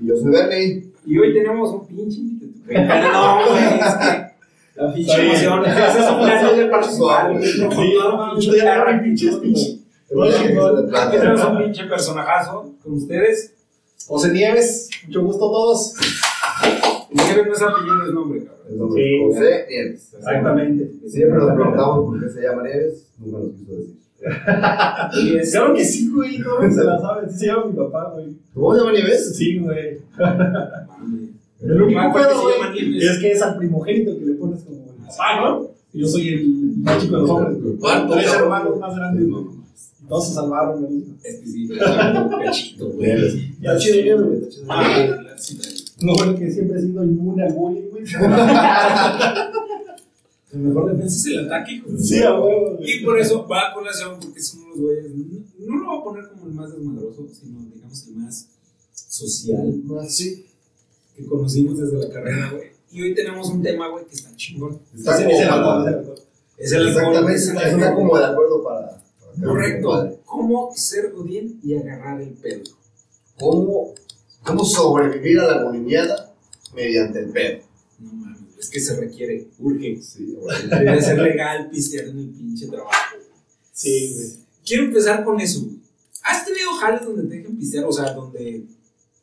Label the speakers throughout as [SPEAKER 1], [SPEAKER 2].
[SPEAKER 1] Y yo soy Bernie.
[SPEAKER 2] Y hoy tenemos un pinche. No, güey, es que. La pinche emoción. Ese es un placer de participar.
[SPEAKER 3] Sí,
[SPEAKER 2] tenemos un pinche personajazo con ustedes.
[SPEAKER 3] José Nieves, mucho gusto a todos.
[SPEAKER 2] Nieves no es apellido, es nombre, cabrón.
[SPEAKER 1] El nombre
[SPEAKER 3] Sí.
[SPEAKER 1] José Nieves.
[SPEAKER 3] Exactamente.
[SPEAKER 1] Siempre nos preguntamos por qué se llama Nieves. Nunca nos quiso decir.
[SPEAKER 3] Claro que sí, güey, todos se la saben. Sí se llama mi papá, güey.
[SPEAKER 1] ¿Cómo se llama Nieves?
[SPEAKER 3] Sí, güey.
[SPEAKER 2] Mami.
[SPEAKER 3] El único pedo, es que es al primogénito que le pones como el papá, ¿no? Y yo soy el más chico de los hombres, güey.
[SPEAKER 1] Cuarto,
[SPEAKER 3] Tres
[SPEAKER 1] cabrón.
[SPEAKER 3] hermanos más grandes, güey. Todos se salvaron, güey.
[SPEAKER 2] Es que sí, güey.
[SPEAKER 3] Chido,
[SPEAKER 1] Nieves, güey, está chido.
[SPEAKER 3] Siempre he sido inmune al bullying, güey.
[SPEAKER 2] El mejor defensa es el ataque.
[SPEAKER 3] Sí, a huevo.
[SPEAKER 2] Y por eso va a colación, porque son unos güeyes. No, no lo voy a poner como el más desmadroso, sino, digamos, el más social
[SPEAKER 1] Ah, Sí.
[SPEAKER 2] que conocimos desde la carrera, güey. Y hoy tenemos un tema, güey, que está chingón.
[SPEAKER 1] Está
[SPEAKER 3] es el ese es el
[SPEAKER 2] alcohol. Es alcohol.
[SPEAKER 1] como de acuerdo para. para
[SPEAKER 2] Correcto. ¿Cómo ser godín y agarrar el pedo?
[SPEAKER 1] ¿Cómo, ¿Cómo sobrevivir a la golineada mediante el pedo?
[SPEAKER 2] No mames, es que se requiere, urge.
[SPEAKER 1] Sí, güey.
[SPEAKER 2] Debe ser legal pistear en el pinche trabajo.
[SPEAKER 3] Sí, güey.
[SPEAKER 2] Quiero empezar con eso. ¿Has tenido jales donde te dejen pistear? O sea, donde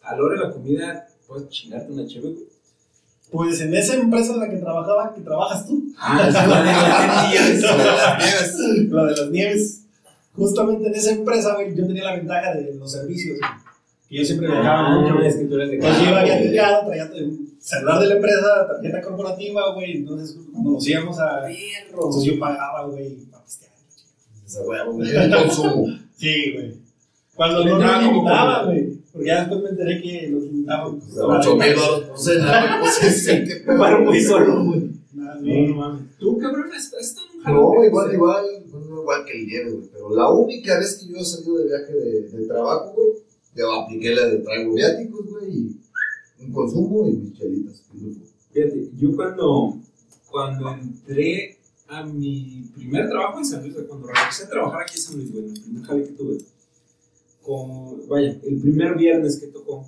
[SPEAKER 2] a la hora de la comida puedes chingarte una chévere, güey.
[SPEAKER 3] Pues en esa empresa en la que trabajaba, que trabajas tú,
[SPEAKER 2] Ah, es la de las tetillas.
[SPEAKER 3] la de las nieves, justamente en esa empresa, güey, yo tenía la ventaja de los servicios, güey. Que yo siempre viajaba
[SPEAKER 2] Ah,
[SPEAKER 3] mucho,
[SPEAKER 2] es que tú eres de
[SPEAKER 3] Entonces yo
[SPEAKER 2] güey.
[SPEAKER 3] picado, traía el celular de la empresa, tarjeta corporativa, güey. Entonces, cuando nos íbamos a.
[SPEAKER 2] Perro.
[SPEAKER 3] Entonces yo pagaba, güey, para pistear.
[SPEAKER 1] Esa huevo, güey. El consumo.
[SPEAKER 3] Sí, güey. Cuando no limitaban,
[SPEAKER 2] como-
[SPEAKER 3] güey. Porque ya después me enteré que los limitaban. pues, a
[SPEAKER 1] 8 mil dólares por cena, güey. Pues qué pedo.
[SPEAKER 2] Para muy solo, güey.
[SPEAKER 3] Nada,
[SPEAKER 2] No, no mames. Tú, cabrón, estás en un jale.
[SPEAKER 1] No, igual, igual, no igual que el Nieves, güey. Pero la única vez que yo he salido de viaje de, de trabajo, güey, yo apliqué la de traigo viáticos, güey, y un consumo y mis chelitas.
[SPEAKER 2] Fíjate, yo cuando, cuando entré a mi primer trabajo en San Luis, cuando regresé a trabajar aquí en San Luis, güey, el primer jale que tuve, con, vaya, el primer viernes que tocó,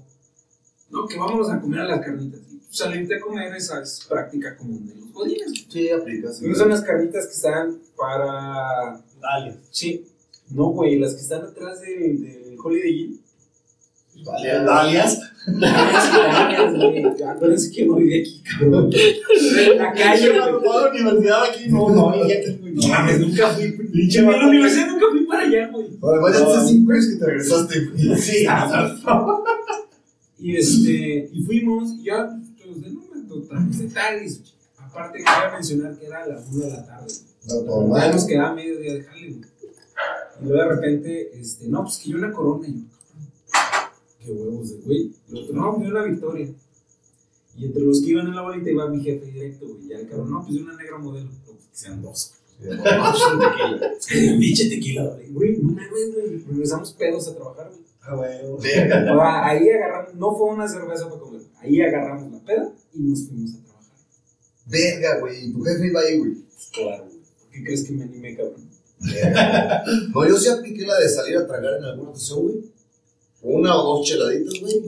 [SPEAKER 2] no, que vámonos a comer a las carnitas. Y salirte a comer esa es práctica común de los godines.
[SPEAKER 1] Sí, aplicas.
[SPEAKER 2] Esas son las carnitas que están para...
[SPEAKER 3] Dale.
[SPEAKER 2] Sí, no, güey, las que están atrás del, del Holiday Inn.
[SPEAKER 1] Vale,
[SPEAKER 3] Dalias.
[SPEAKER 2] Acuérdense que no vive aquí, cabrón. En la calle, güey.
[SPEAKER 3] no a la universidad aquí, no, no, y aquí, güey.
[SPEAKER 2] No mames, nunca fui.
[SPEAKER 3] Pinche
[SPEAKER 2] En la universidad nunca fui para allá, güey.
[SPEAKER 1] Ya hace 5 años que te regresaste, güey.
[SPEAKER 3] Sí,
[SPEAKER 2] Y este, y fuimos, y ya, pues, de de tal, y aparte cabe mencionar que era a las 1 de la tarde.
[SPEAKER 1] No,
[SPEAKER 2] Ya nos quedaba medio día de güey. Y luego de repente, este, no, pues que yo una corona, yo, qué huevos de güey. El otro, no, pues yo una victoria. Y entre los que iban en la bolita iba mi jefe directo, güey. Y ya el cabrón, no, pues yo una negra modelo. Pues, que sean dos. Pinche tequila, güey. Mames, güey. Regresamos pedos a trabajar, güey.
[SPEAKER 3] Ah, güey.
[SPEAKER 1] Verga.
[SPEAKER 2] O sea, ahí agarramos, no fue una cerveza para comer. Ahí agarramos la peda y nos fuimos a trabajar.
[SPEAKER 1] Verga, güey. Y tu jefe iba ahí, güey.
[SPEAKER 2] Pues claro, güey. ¿Por qué crees que me animé, cabrón?
[SPEAKER 1] Verga. No, yo sí apliqué la de salir a tragar en alguna ocasión, güey. Una o dos cheladitas, güey.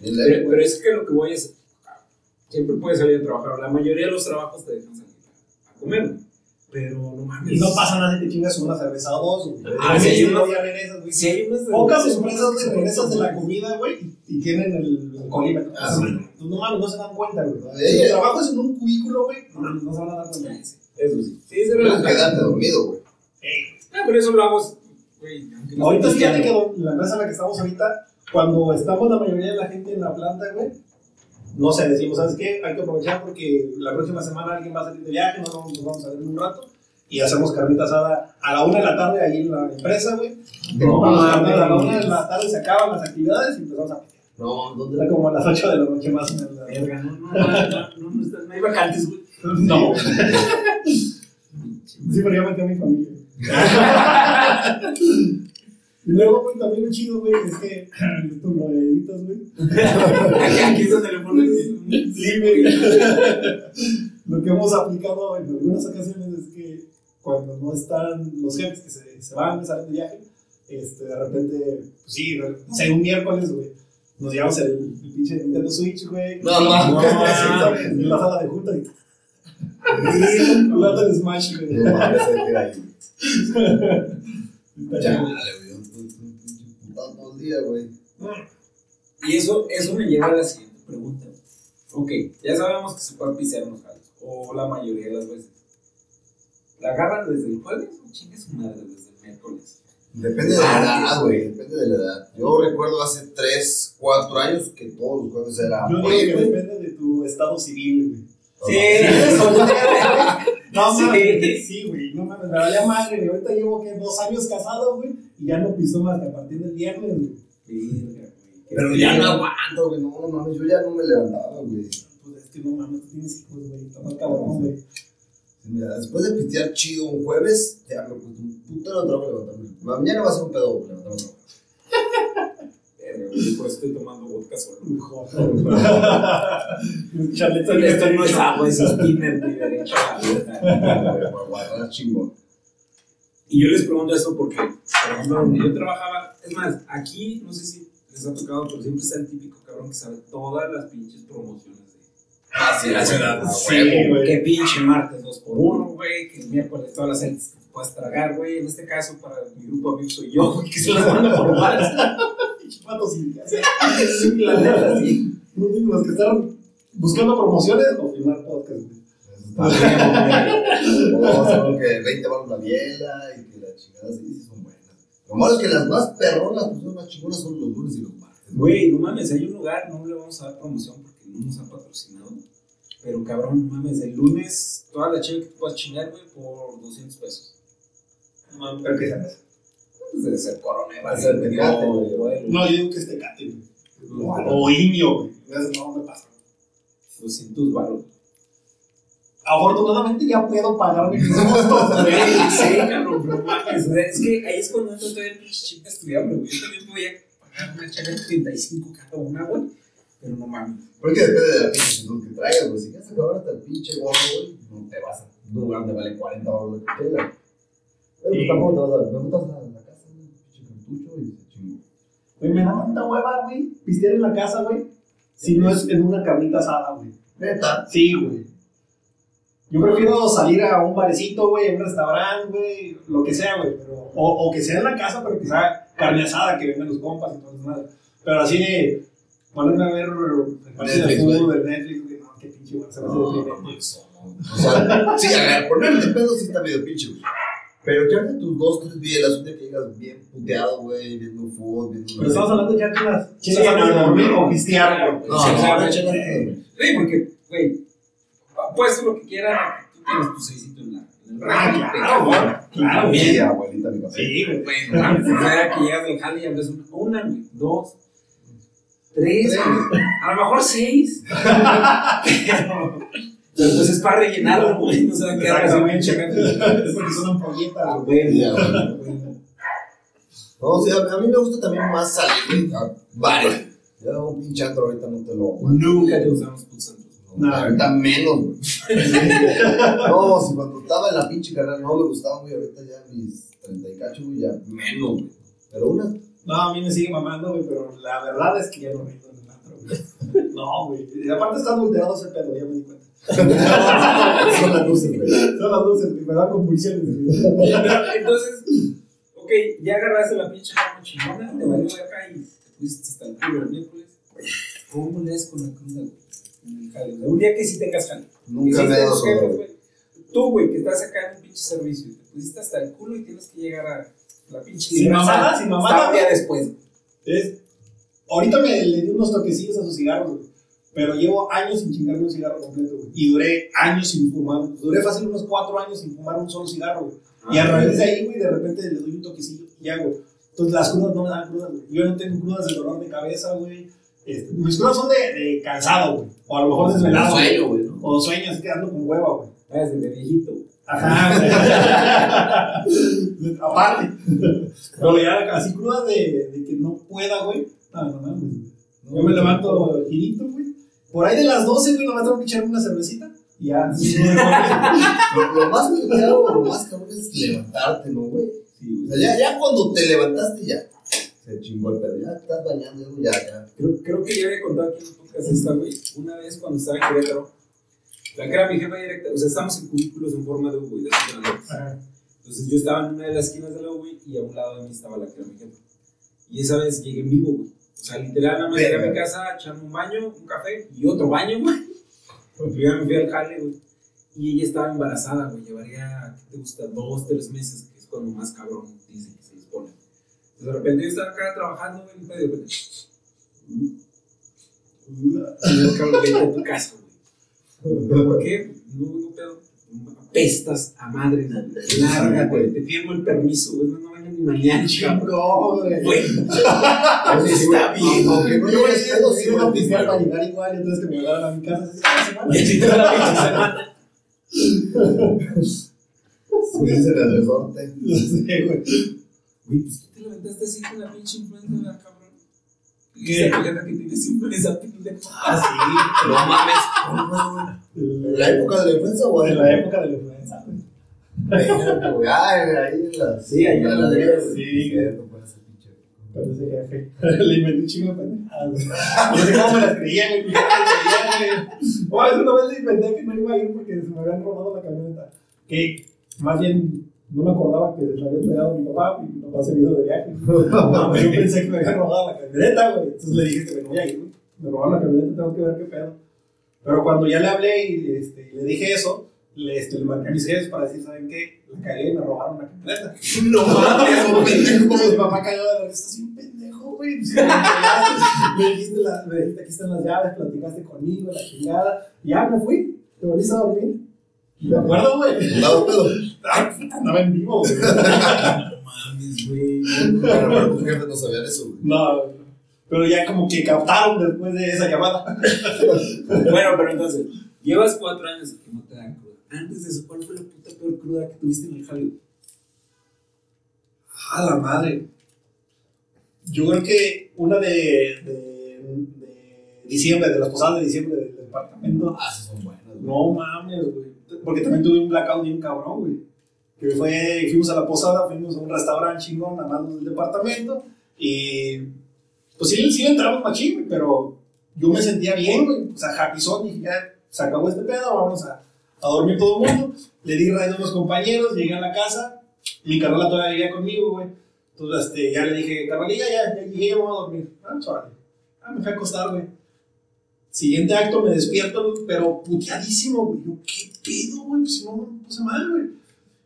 [SPEAKER 2] Pero, pero es que lo que voy es. Siempre puedes salir a trabajar. La mayoría de los trabajos te dejan salir a comer. Pero no mames.
[SPEAKER 3] Y no pasa nada si te chingas una cerveza o dos.
[SPEAKER 2] Ah, sí, hay
[SPEAKER 3] no,
[SPEAKER 2] unos-
[SPEAKER 3] ya regresas, güey.
[SPEAKER 2] Si hay unas de-
[SPEAKER 3] Pocas
[SPEAKER 2] de-
[SPEAKER 3] empresas de regresas de la comida, güey, y, tienen el alcoholímetro.
[SPEAKER 1] Ah, sí.
[SPEAKER 3] Pues no mames, no se dan cuenta, güey. Si es en un cubículo, güey, no mames, no se van a dar cuenta.
[SPEAKER 2] Eso sí. Sí, se
[SPEAKER 1] Pero quedarte dormido, güey.
[SPEAKER 2] Ah, pero eso lo hago. No
[SPEAKER 3] Ahorita fíjate que don- la empresa en la que estamos ahorita, cuando estamos la mayoría de la gente en la planta, güey, no sé, decimos, ¿sabes qué? Hay que aprovechar porque la próxima semana alguien va a salir de viaje, no nos vamos a ver en un rato, y hacemos carnita asada a la una de la tarde ahí en la empresa, güey.
[SPEAKER 2] No,
[SPEAKER 3] Vamos a la una de la tarde se acaban las actividades y empezamos a pistear.
[SPEAKER 1] No, ¿dónde
[SPEAKER 3] Era como a las 8 de la noche más o menos.
[SPEAKER 2] Verga, no, no, no, no, no, no, está- no hay vacantes, güey.
[SPEAKER 3] No. Sí, pero yo metí a mi familia. y luego, güey, también lo chido, güey, es que esto lo editas, güey.
[SPEAKER 2] Aquí, es donde le pones.
[SPEAKER 3] Sí, güey. Lo que hemos aplicado en algunas ocasiones es que cuando no están los jefes que se, se van, salen de viaje, este, de repente, pues sí, no sé, un miércoles, güey, Nos llevamos el, el pinche Nintendo Switch, güey.
[SPEAKER 1] No, mames.
[SPEAKER 3] En la sala de juntas y. Jugando el Smash, güey.
[SPEAKER 1] No mames, hay que ir ahí. Güey.
[SPEAKER 2] Y eso, eso me lleva a la siguiente pregunta. Ok, ya sabemos que se puede pisear en los jales, o la mayoría de las veces. ¿La agarran desde el jueves o chingue su madre desde el miércoles?
[SPEAKER 1] Depende de la edad, güey. Depende de la edad. Yo recuerdo hace 3, 4 años que todos los jueves era.
[SPEAKER 3] Yo digo
[SPEAKER 1] "Oye,
[SPEAKER 3] que
[SPEAKER 1] güey".
[SPEAKER 3] depende de tu estado civil, güey.
[SPEAKER 2] Sí,
[SPEAKER 3] No
[SPEAKER 2] Sí.
[SPEAKER 3] mames, sí, güey, no mames, me valía madre, güey. Ahorita llevo que dos años casado, güey, y ya no piso más que a partir del viernes, güey.
[SPEAKER 2] Güey.
[SPEAKER 1] Pero ya no aguanto, güey. No, no mames, yo ya no me levantaba, güey.
[SPEAKER 3] Pues es que no mames, tú tienes hijos, güey, está más cabrón, güey.
[SPEAKER 1] Sí, Mira, después de pistear chido un jueves, ya me puse un putero de trabajo levantarme. Mañana va a ser un pedo levantarme.
[SPEAKER 2] por eso estoy tomando vodka solo.
[SPEAKER 3] Charleta
[SPEAKER 2] Esto no es agua, es tiner, mi derecho a la vida.
[SPEAKER 1] Para guardar chingón.
[SPEAKER 2] Y yo les pregunto eso porque, por ejemplo, donde yo trabajaba, es más, aquí, no sé si les ha tocado, pero siempre está el típico cabrón que sabe todas las pinches promociones de
[SPEAKER 1] Ah, sí,
[SPEAKER 2] la ciudad.
[SPEAKER 3] Sí, güey.
[SPEAKER 2] Que pinche martes 2 por 1 güey, que el miércoles todas las celdas que puedas tragar, güey. En este caso, para mi grupo de amigos soy yo, güey, que se las manda por WhatsApp.
[SPEAKER 3] Patos y
[SPEAKER 2] La neta, sí.
[SPEAKER 3] los que están buscando promociones o filmar podcast, güey.
[SPEAKER 1] O sea, que 20 baros la biela y que la chingada sí, sí son buenas. Lo malo es que las más perronas, pues son más chingonas son los lunes y los martes.
[SPEAKER 2] Güey, no mames, hay un lugar, no le vamos a dar promoción porque no nos ha patrocinado. Pero cabrón, no mames, el lunes toda la cheve que te puedas chingar, güey, por 200 pesos.
[SPEAKER 3] No, pero que sea eso.
[SPEAKER 2] Pues debe ser coronel,
[SPEAKER 1] Va a ser Tecate, güey.
[SPEAKER 3] No, yo digo que es Tecate, güey. O indio, güey. No me pasa.
[SPEAKER 2] 200 baros.
[SPEAKER 3] Afortunadamente ya puedo pagarme mis gustos, güey.
[SPEAKER 2] Sí, cabrón, pero mames, o sea, es que ahí es cuando entra todavía el pinche chip güey. Yo también podía pagar una chave de 35 cada una, güey. Pero no mames.
[SPEAKER 1] Porque depende de la pinche actitud que traigas, güey. Si quieres acabar hasta el pinche gorro, güey, no te vas a un lugar donde vale 40 baros de chela. Pero pues tampoco te vas a. Me metas a la casa, güey, pinche cartucho y se chingó.
[SPEAKER 3] Güey, me da tanta hueva, güey, pistear en la casa, güey. Si no es en una carnita asada, güey.
[SPEAKER 1] Neta.
[SPEAKER 3] Sí, güey. Yo prefiero salir a un barecito, güey, a un restaurante, güey, lo que sea, güey. Pero, o, o que sea en la casa, pero que sea carne asada, que vengan los compas y todo eso, madre. Pero así de ponerme a ver el partido de
[SPEAKER 1] Netflix,
[SPEAKER 3] fútbol güey, no, qué pinche güey, se me hace
[SPEAKER 1] No,
[SPEAKER 3] deprimente.
[SPEAKER 1] no, eso no. O sea, sí, a ver, ponerte pedo sí está medio pinche, güey. Pero echarte tus dos, tres bielas, un día que llegas bien puteado, güey, viendo fútbol, viendo.
[SPEAKER 3] Pero estamos hablando de echar unas
[SPEAKER 2] Sí,
[SPEAKER 3] chilas antes de
[SPEAKER 2] no, no,
[SPEAKER 3] dormir
[SPEAKER 2] no.
[SPEAKER 3] o pistear, güey.
[SPEAKER 1] No,
[SPEAKER 2] Sí,
[SPEAKER 1] no,
[SPEAKER 2] o sea,
[SPEAKER 1] no,
[SPEAKER 2] de
[SPEAKER 1] échate
[SPEAKER 2] hecho,
[SPEAKER 1] nada, güey.
[SPEAKER 2] Sí, porque, güey, puedes lo que quieras, tú tienes tu seisito en la.
[SPEAKER 3] Ah, claro. Claro, güey.
[SPEAKER 1] abuelita, mi.
[SPEAKER 3] Sí, güey.
[SPEAKER 2] O sea, que llegas del jale y abres una, una, güey, dos, tres, a lo mejor seis. pero, pero pues es para rellenarlo, güey, no se va a quedar así pinche refri.
[SPEAKER 3] Es porque son
[SPEAKER 2] Ah,
[SPEAKER 1] Ya, güey.
[SPEAKER 2] güey.
[SPEAKER 1] No, o sea, a mí me gusta también más salir, güey, a bares. Ya un pinche ahorita no te lo
[SPEAKER 2] Nunca te usamos pulsantes.
[SPEAKER 1] No, ahorita menos, güey. no, si cuando estaba en la pinche carrera no me gustaba, güey. Ahorita ya mis 30 y cacho, güey, ya menos, güey. Pero una.
[SPEAKER 3] No, a mí me sigue mamando, güey, pero la verdad es que ya no rindo en el antro, güey. No, güey. Y aparte está adulterado ese pedo, ya me di cuenta.
[SPEAKER 1] Son las luces, güey.
[SPEAKER 3] Son las luces, güey, me dan convulsiones, güey.
[SPEAKER 2] Entonces, ok, ya agarraste la pinche cama chingona, te valió de acá y te pusiste hasta el culo el miércoles. ¿Cómo le das con la cruda, güey? Jale? Un día que sí tengas jale.
[SPEAKER 1] Nunca me güey.
[SPEAKER 2] Tú, güey, que estás acá en un pinche servicio te pusiste hasta el culo y tienes que llegar a la pinche
[SPEAKER 3] Sin mamada, sin mamada,
[SPEAKER 2] un día después.
[SPEAKER 3] Es, ahorita me le di unos toquecillos a sus cigarros, güey. Pero llevo años sin chingarme un cigarro completo, güey. Y duré años sin fumar. Duré fácil unos cuatro años sin fumar un solo cigarro, güey. Y a raíz de ahí, güey, de repente le doy un toquecillo y ya, güey. Entonces las crudas no me dan crudas, güey. Yo no tengo crudas de dolor de cabeza, güey. Este, mis crudas son de, de cansado, güey. O a lo mejor desvelado. güey.
[SPEAKER 1] Sueño, güey, ¿no?
[SPEAKER 3] O sueño así quedando con hueva, güey.
[SPEAKER 2] Ah, Desde de viejito. güey.
[SPEAKER 3] Ajá, güey. Aparte. Pero ya así crudas de, de que no pueda, güey. No, no mames. güey. Yo me levanto girito, güey. Por ahí de las 12, güey, nomás tengo que echarme una cervecita. Y ya. sí,
[SPEAKER 1] Lo, lo más complicado, lo más cabrón es levantarte, ¿no, güey?
[SPEAKER 2] Sí,
[SPEAKER 1] O sea, ya, ya cuando te levantaste, ya. Se chingó el pedo. Ya estás bañando, ya, ya.
[SPEAKER 2] Creo, creo que ya había contado aquí en el podcast esta, güey. Una vez cuando estaba en Querétaro, la que era mi jefa directa, o sea, estamos en cubículos en forma de U, güey, de. Entonces yo estaba en una de las esquinas de la U, güey, y a un lado de mí estaba la que era mi jefa. Y esa vez llegué en vivo, güey. O sea, literal, nada más llegué a mi casa a echarme un baño, un café y otro baño, güey. Primero me fui al jale, güey. Y ella estaba embarazada, güey. Llevaría, ¿qué te gusta? Dos, tres meses, que es cuando más cabrón dicen que se les pone. De repente yo estaba acá trabajando, güey, y de repente. Y cabrón, vete a tu casa, güey. ¿Pero por qué? No, no pedo. Apestas a madre, larga, güey. Te firmo el permiso, güey. No, no vengan ni mañana, cabrón.
[SPEAKER 3] No, güey.
[SPEAKER 2] Güey, está bien.
[SPEAKER 1] No
[SPEAKER 3] a
[SPEAKER 1] sí,
[SPEAKER 3] ir a una oficial para llegar igual, entonces que me mandaron a mi casa.
[SPEAKER 2] Ya chingó la pinche semana.
[SPEAKER 1] Subirse en el resorte.
[SPEAKER 3] Sí, güey.
[SPEAKER 2] Güey, pues tú te levantaste así con la pinche influenza, ¿verdad, cabrón?
[SPEAKER 3] ¿Qué?
[SPEAKER 2] Jefa que tienes influenza, pendejo.
[SPEAKER 3] Ah,
[SPEAKER 1] No mames.
[SPEAKER 3] sí.
[SPEAKER 1] ¿En la época de la influenza o
[SPEAKER 3] En la época de la influenza.
[SPEAKER 1] Ah, ahí en la.
[SPEAKER 3] Sí, ahí
[SPEAKER 1] en la
[SPEAKER 3] la
[SPEAKER 1] ladera,
[SPEAKER 3] sí.
[SPEAKER 1] Cierto, pues, ese pinche.
[SPEAKER 3] Con ese jefe. Le inventé un chingo de pendejadas. No sé cómo me las creía, güey. Oh, eso una vez le inventé que no iba a ir porque se me habían robado la camioneta. Que más bien no me acordaba que se la había entregado mi papá y mi papá se vino de viaje. No, yo pensé que me habían robado la camioneta, güey. Entonces le dije que me voy a ir, güey. Me robaron la camioneta, tengo que ver qué pedo. Pero cuando ya le hablé y este, le dije eso, le, este, le marqué a mis jefes para decir, ¿saben qué? La cagué y me robaron la camioneta.
[SPEAKER 2] No mames,
[SPEAKER 3] Como mi papá cayó de la risa, así un pendejo, güey. Me dijiste, la- me dijiste, aquí están las llaves, platicaste conmigo, la chingada. Y ya me fui, te volviste a dormir. Me acuerdo, güey. Puta, andaba en vivo, güey.
[SPEAKER 2] No mames, güey.
[SPEAKER 1] Pero, pero tus jefes no sabían eso, güey.
[SPEAKER 3] No, pero ya como que captaron después de esa llamada.
[SPEAKER 2] Bueno, pero entonces, llevas cuatro años que no te dan cruda. Antes de eso, ¿cuál fue la puta peor cruda que tuviste en el jale?
[SPEAKER 3] A la madre. Yo creo que una de, de, de diciembre, de las posadas de diciembre del departamento.
[SPEAKER 1] Ah, sí son buenas, güey.
[SPEAKER 3] No mames, güey. Porque también tuve un blackout bien cabrón, güey. Que fue, fuimos a la posada, fuimos a un restaurante chingón a manos del departamento. Y pues sí, sí entramos machín, pero yo me sentía bien, güey. O sea, happy son, dije, ya se acabó este pedo, vamos a, a dormir todo el mundo. Le di radio a unos compañeros, llegué a la casa, mi Carola todavía vivía conmigo, güey. Entonces este, ya le dije, Carolilla, ya, ya llegué, vamos a dormir. Ah, pues, órale. Ah, me fui a acostar, güey. Siguiente acto, me despierto, pero puteadísimo, güey. Yo, ¿qué pedo, güey? Pues si no me puse mal, güey.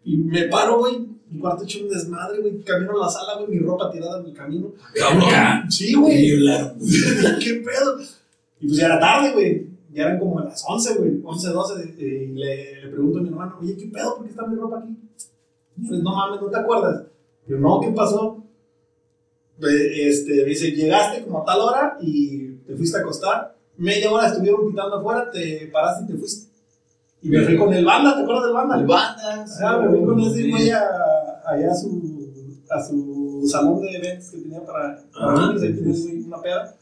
[SPEAKER 3] Y me paro, güey. Mi cuarto hecho un desmadre, güey. Camino a la sala, güey. Mi ropa tirada en el camino.
[SPEAKER 2] Cabrón.
[SPEAKER 3] Sí, güey. ¿Qué pedo? Y pues ya era tarde, güey. Ya eran como las 11, güey. 11, 12. Y le, le pregunto a mi hermano, oye, ¿qué pedo? ¿Por qué está mi ropa aquí? Pues, no mames, ¿no te acuerdas? Yo, no, ¿qué pasó? Eh, Este, dice, llegaste como a tal hora y te fuiste a acostar. Media hora estuvieron pitando afuera, te paraste y te fuiste. Y me fui con el banda, ¿te acuerdas del banda?
[SPEAKER 1] El bandas.
[SPEAKER 3] Ah, me fui con ese
[SPEAKER 2] Sí.
[SPEAKER 3] güey a- allá a su, a su salón de eventos que tenía para, para
[SPEAKER 2] Ajá.
[SPEAKER 3] niños, ahí tenía una peda.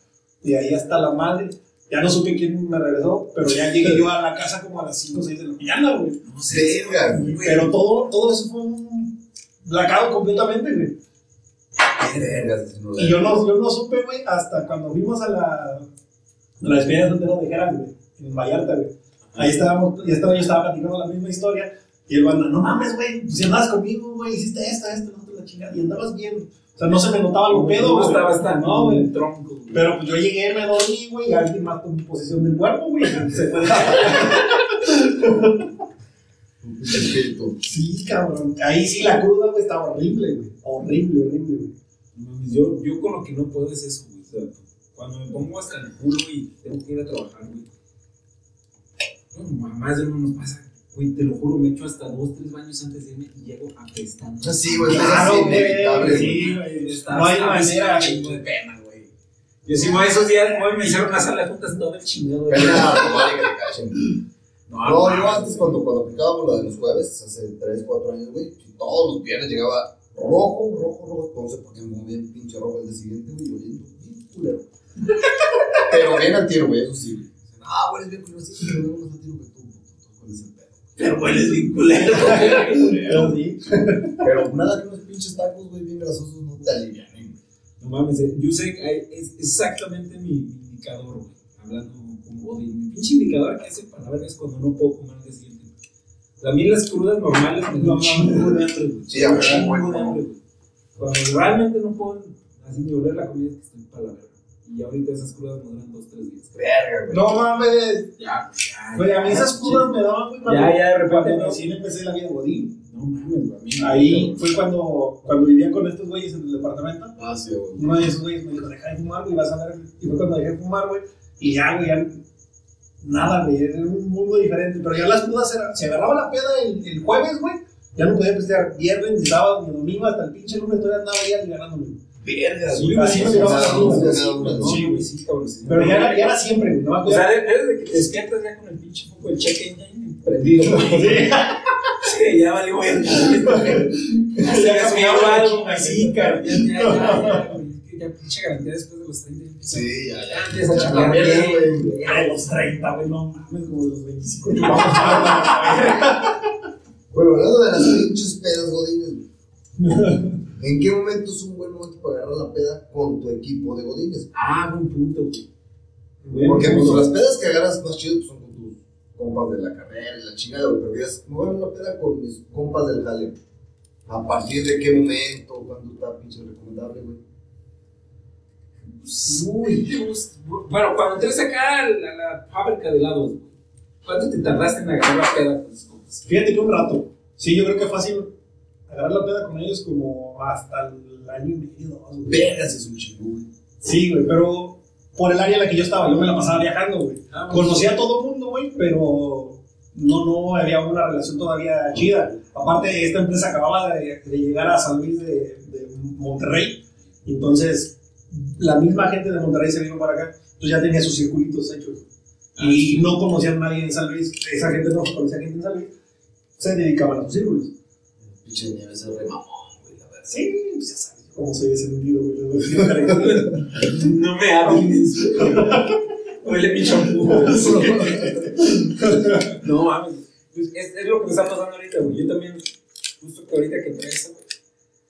[SPEAKER 3] Y ahí hasta la madre. Ya no supe quién me regresó, pero ya llegué yo a la casa como a las 5 o 6 de la mañana, güey.
[SPEAKER 2] No sé.
[SPEAKER 1] Güey.
[SPEAKER 3] Pero todo, todo eso fue un blackout completamente, güey. Y yo no, yo no supe, güey, hasta cuando fuimos a la, a la despedida de soltero de Gerard, güey, en Vallarta, güey. Ahí estábamos, ya estaba, yo estaba platicando la misma historia. Y el banda, no mames, güey, si andabas conmigo, güey, hiciste esto, esto, no la chingada. Y andabas bien. O sea, no se me notaba algo pedo,
[SPEAKER 2] No
[SPEAKER 3] güey.
[SPEAKER 2] estabas tan
[SPEAKER 3] No, güey.
[SPEAKER 2] tronco. güey.
[SPEAKER 3] Pero pues yo llegué, me dormí, güey, y alguien más tomó posesión del cuerpo, güey. Se fue.
[SPEAKER 1] Espíritu.
[SPEAKER 3] sí, cabrón. Ahí sí la cruda, güey, estaba horrible, güey. Horrible, horrible, güey.
[SPEAKER 2] No mames, Yo, yo con lo que no puedo es eso, güey. O sea, cuando me pongo hasta el culo y tengo que ir a trabajar, güey. No, mamás de no nos pasa. Güey, te lo juro, me echo hasta dos, tres baños antes de irme y llego apestando.
[SPEAKER 1] Sí, güey,
[SPEAKER 3] Claro,
[SPEAKER 1] es
[SPEAKER 3] güey,
[SPEAKER 1] inevitable,
[SPEAKER 3] sí, güey.
[SPEAKER 2] Está-
[SPEAKER 3] No hay manera,
[SPEAKER 2] de pena, güey. Yo sí, güey, esos días, güey, me hicieron una sala juntas todo el chingado. güey.
[SPEAKER 1] Pena, que te.
[SPEAKER 2] No,
[SPEAKER 1] No, yo antes cuando, cuando aplicábamos la de los jueves, hace 3, 4 años, güey, todos los viernes llegaba rojo, rojo, rojo, entonces porque me movía bien pinche rojo el día siguiente, güey, oliendo bien culero. Pero bien al tiro, güey, eso sí, güey. Ah, güey, es bien culero, sí, pero luego más al tiro que tú, puto, ¿cuál es el pedo?
[SPEAKER 2] Pero hueles bien culero.
[SPEAKER 3] Pero sí.
[SPEAKER 1] Pero nada que unos pinches tacos, güey, bien grasosos no te alivianen, güey.
[SPEAKER 2] No mames, eh, yo sé que hay- es exactamente mi indicador, güey. Hablando como Godín. Mi pinche indicador que hace para ver es cuando no puedo comer al día siguiente. A mí las crudas normales me dan chingo de hambre, güey.
[SPEAKER 1] Sí, a
[SPEAKER 2] chingo
[SPEAKER 1] güey,
[SPEAKER 2] de
[SPEAKER 1] no.
[SPEAKER 2] hambre, güey. Cuando realmente no puedo así ni oler la comida es que estoy para la verga. Y ahorita esas crudas me duran dos, tres días.
[SPEAKER 1] Verga, güey.
[SPEAKER 3] No mames.
[SPEAKER 2] Ya, pues ya.
[SPEAKER 3] Güey, a mí
[SPEAKER 2] ya,
[SPEAKER 3] esas crudas me daban, güey, cuando,
[SPEAKER 2] Ya, ya, de repente,
[SPEAKER 3] cuando
[SPEAKER 2] ¿no?
[SPEAKER 3] recién empecé la vida Godín.
[SPEAKER 2] No mames, güey. a mí me
[SPEAKER 3] Ahí fue cuando, cuando vivía con estos güeyes en el departamento.
[SPEAKER 1] Ah, sí, güey.
[SPEAKER 3] Uno de esos güeyes me dijo, deja de fumar, güey, vas a ver. Y fue cuando dejé de fumar, güey. Y ya, güey, ya. Nada, güey, era un mundo diferente. Pero ya las crudas eran. Se agarraba la peda el, el jueves, güey. Ya no podía pistear viernes, ni sábado, ni domingo, hasta el pinche lunes todavía andaba ahí ganándome.
[SPEAKER 1] Verga,
[SPEAKER 2] Sí,
[SPEAKER 1] güey.
[SPEAKER 3] así me
[SPEAKER 2] sí, güey,
[SPEAKER 1] sí.
[SPEAKER 2] cabrón.
[SPEAKER 3] Pero ya era, ya era siempre, güey.
[SPEAKER 2] O sea, desde que te despiertas ya con el pinche foco del check engine prendido, güey. Sí, ya valió, cambió
[SPEAKER 3] cambió
[SPEAKER 2] algo,
[SPEAKER 3] la
[SPEAKER 2] güey,
[SPEAKER 3] chinga.
[SPEAKER 2] sí, cabrón. Ya, ya, ya, ya, pinche garantía después de los 30 ya empieza.
[SPEAKER 1] Sí, ya,
[SPEAKER 2] Ya empieza a
[SPEAKER 1] verga,
[SPEAKER 2] bien,
[SPEAKER 1] güey.
[SPEAKER 3] Ya de los 30, güey, no mames, como los 25 chupamos agua,
[SPEAKER 1] Bueno, hablando de las pinches pedas, godines, güey. ¿En qué momento es un buen momento para agarrar la peda con tu equipo de godines?
[SPEAKER 2] Ah, buen punto, güey.
[SPEAKER 3] güey.
[SPEAKER 1] Porque pues, las pedas que agarras más chido pues, son con tus compas de la carrera y la chingada, güey. Pero digas, me voy a agarrar la peda con mis compas del jale. ¿A partir de qué momento? ¿Cuándo está pinche recomendable, güey?
[SPEAKER 2] Uy, bueno, cuando entres acá a la, la fábrica de helados, güey, ¿cuánto te tardaste en agarrar la peda con tus compas?
[SPEAKER 3] Fíjate que un rato. Sí, yo creo que fácil agarrar la peda con ellos como hasta el año y medio, dos, güey.
[SPEAKER 1] Vergas es un chingo, güey.
[SPEAKER 3] Sí, güey, pero por el área en la que yo estaba, yo me la pasaba viajando, güey.
[SPEAKER 2] Ah,
[SPEAKER 3] Conocía a todo el mundo, güey, pero no, no había una relación todavía chida. Aparte, esta empresa acababa de, de llegar a San Luis de, de Monterrey, entonces la misma gente de Monterrey se vino para acá, entonces ya tenía sus circulitos hechos. Y no conocían a nadie en San Luis, esa gente no conocía a gente en San Luis, se dedicaban a sus círculos.
[SPEAKER 1] Pinche nieve es el
[SPEAKER 3] Sí, pues ya sabes cómo soy ese decir,
[SPEAKER 2] No me hables. Huele mi champú. No mames. Pues es, es lo que me está pasando ahorita, güey. Yo también, justo que ahorita que traes, güey,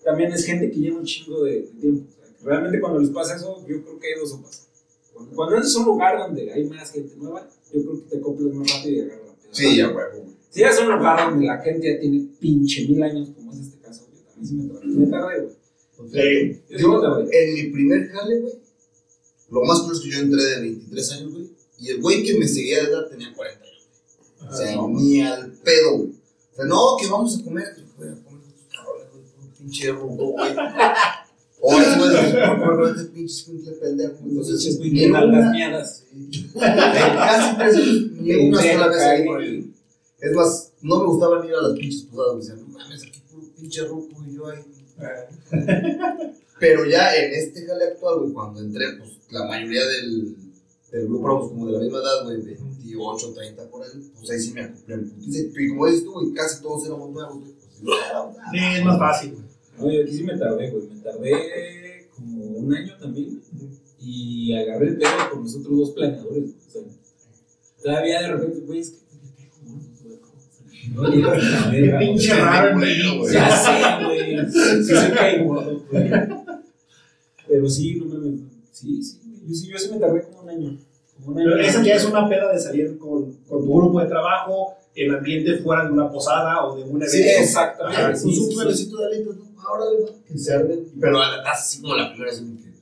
[SPEAKER 2] también es gente que lleva un chingo de, de tiempo. O sea, que realmente cuando les pasa eso, yo creo que hay dos sopas. Cuando, cuando es un lugar donde hay más gente nueva, yo creo que te acoplas más rápido y agarras la peda.
[SPEAKER 1] Sí, ya, güey.
[SPEAKER 2] Si es un lugar donde la gente ya tiene pinche mil años, como es este también sí me tardé. Me tardé, güey.
[SPEAKER 3] Sí.
[SPEAKER 2] Yo sí
[SPEAKER 1] Yo, en mi primer jale, güey, lo más cool es que yo entré de 23 años, güey, y el güey que me seguía de edad tenía 40 años. O sea, ni al pedo, güey. O sea, no, que vamos a comer. Güey, a comer estos cabrones, güey, un pinche rubo, güey. O es, güey, vamos a comer con este pinche escuincle pendejo. Entonces,
[SPEAKER 2] güey, que las miadas.
[SPEAKER 1] en casi tres años, ni una sola vez ahí. Es más, no me gustaba ni ir a las pinches posadas. Me decían, no mames, pinche ruco y yo ahí. Pero ya en este jale actual, güey, cuando entré, pues la mayoría del, del grupo éramos como de la misma edad, güey, 28, 30 por ahí, pues ahí sí me acoplé. Y como dices tú, güey, casi todos éramos nuevos, güey. Pues, sí,
[SPEAKER 3] Sí, es más fácil, güey.
[SPEAKER 2] No, yo aquí sí me tardé, güey. Me tardé como un año también. Y agarré el pedo con los otros dos planeadores. güey. O sea, todavía de repente, güey, es que No,
[SPEAKER 3] Qué pinche raro
[SPEAKER 1] güey.
[SPEAKER 2] Ya sé, güey. Sí, se cae gordo, güey. Pero sí, no me. Sí, sí, güey. Yo sí, yo sí me tardé como un año. Como un año.
[SPEAKER 3] Pero esa ya es una peda de salir con, con tu grupo de trabajo, en ambiente fuera de una posada o de un evento.
[SPEAKER 1] Sí,
[SPEAKER 2] exactamente.
[SPEAKER 3] Ajá,
[SPEAKER 2] sí,
[SPEAKER 1] un
[SPEAKER 2] sí,
[SPEAKER 1] de alitas, ¿no? Ahora va, que se armen. Pero a la taza, así como la primera, como que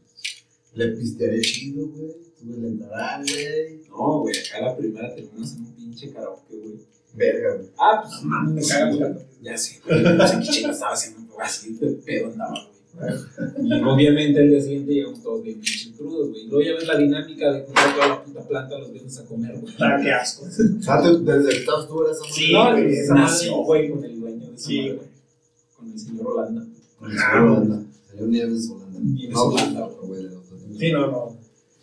[SPEAKER 1] le pistearé chido, güey. Tuve el entrarán, güey.
[SPEAKER 2] No, güey, acá la primera terminamos en un pinche karaoke, güey.
[SPEAKER 1] Verga, güey.
[SPEAKER 2] Ah, pues
[SPEAKER 3] No mames, me gatos.
[SPEAKER 2] Ya sé, güey. No sé qué chingo estaba haciendo, pero así de pedo andaba, güey. Y obviamente el día siguiente llegamos todos bien pinches crudos, güey. Luego ya ves la dinámica de comprar toda la puta planta los viernes a comer, güey.
[SPEAKER 3] Ah, qué asco.
[SPEAKER 1] Ah, tú, desde que estabas tú eras esa
[SPEAKER 3] Sí,
[SPEAKER 2] no,
[SPEAKER 3] güey, esa
[SPEAKER 2] nació, güey, con el dueño de esa
[SPEAKER 3] Sí, güey.
[SPEAKER 2] Con el señor Holanda.
[SPEAKER 1] Con el señor Holanda. Señor Nieves Holanda.
[SPEAKER 2] Nieves Holanda,
[SPEAKER 1] güey.
[SPEAKER 3] Sí, no, no.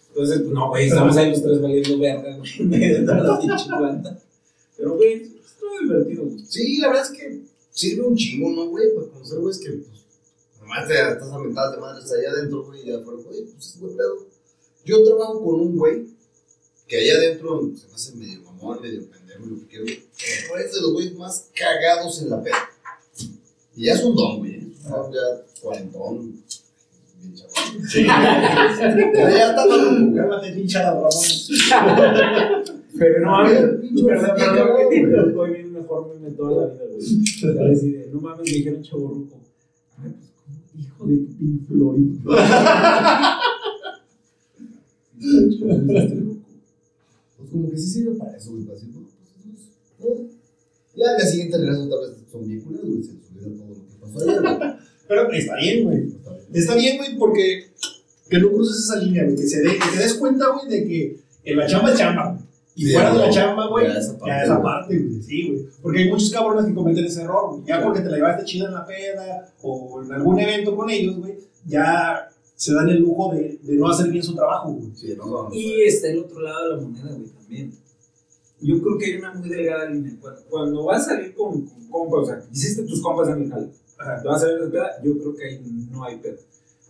[SPEAKER 2] Entonces, pues no, güey, estamos ahí los tres valiendo verga, güey. En medio de la pinche planta. Pero, güey, estuvo divertido, güey.
[SPEAKER 1] Sí, la verdad es que sirve un chingo, ¿no, güey? Para conocer, güey, es que, pues, nomás te estás a mitad de madres allá adentro, güey, y afuera, güey, pues es buen pedo. Yo trabajo con un güey que allá adentro se me hace medio mamón, medio pendejo, lo que quiero, güey. Es de los güeyes más cagados en la peda. Y ya es un don, güey. ¿eh? Don ya cuarentón. Pero ya está
[SPEAKER 3] pinche Adal Ramón.
[SPEAKER 2] Pero no mames, que tocó bien mejor meme toda la vida, güey. O sea, no mames, me dijeron chaborruco. Ay, pues, ¿cómo? hijo de Pink Floyd.
[SPEAKER 1] Pues como que sí sirve para eso, güey. Para decir, bueno, pues, eh. Ya día siguiente regreso otra vez son bien culeros, güey. Se les olvida todo lo que pasó ayer, güey.
[SPEAKER 3] Pero está bien, güey.
[SPEAKER 1] Está bien.
[SPEAKER 3] Güey, porque que no cruces esa línea, güey. Que, se dé- que te des cuenta, güey, de que en la chamba es chamba, güey. Y
[SPEAKER 1] Sí,
[SPEAKER 3] fuera de la chamba, güey,
[SPEAKER 1] ya esa
[SPEAKER 3] ya
[SPEAKER 1] parte,
[SPEAKER 3] esa
[SPEAKER 1] güey.
[SPEAKER 3] parte, güey. Sí, güey. Porque hay muchos cabrones que cometen ese error, güey. Ya porque te la llevaste chida en la peda o en algún evento con ellos, güey, ya se dan el lujo de, de no hacer bien su trabajo, güey.
[SPEAKER 1] Sí, no.
[SPEAKER 2] Y está el otro lado de la moneda, güey, también. Yo creo que hay una muy delgada línea. Cuando, cuando vas a salir con, con compas, o sea, hiciste tus compas en el jale, te vas a salir de peda, yo creo que ahí no hay pedo.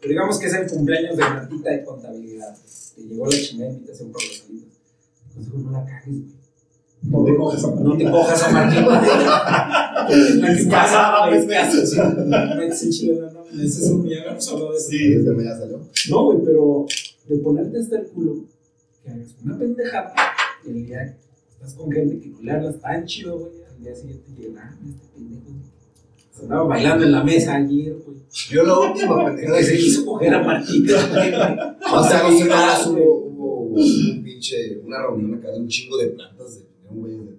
[SPEAKER 2] Pero digamos que es el cumpleaños de Martita de contabilidad. Te llegó la chingada invitación por los salidas. Consejo, no la cagues, güey.
[SPEAKER 3] No te coges a
[SPEAKER 2] No te cojas a güey, es que sí, metes el chile en la nómina. Ese es un ya habíamos hablado de eso.
[SPEAKER 1] Sí, este me ya salió.
[SPEAKER 2] No, güey, pero de ponerte hasta el culo, que hagas una pendejada, y el día estás con gente que no le hablas tan chido, güey, al día siguiente llega, ah, este pendejo, se andaba bailando en la mesa ayer, güey.
[SPEAKER 1] Yo la última pendejada
[SPEAKER 2] Que se quiso coger a Martita.
[SPEAKER 1] Hace
[SPEAKER 2] sea,
[SPEAKER 1] semanas
[SPEAKER 2] claro,
[SPEAKER 1] hubo, hubo un pinche, una reunión acá de un chingo de plantas de, un güey de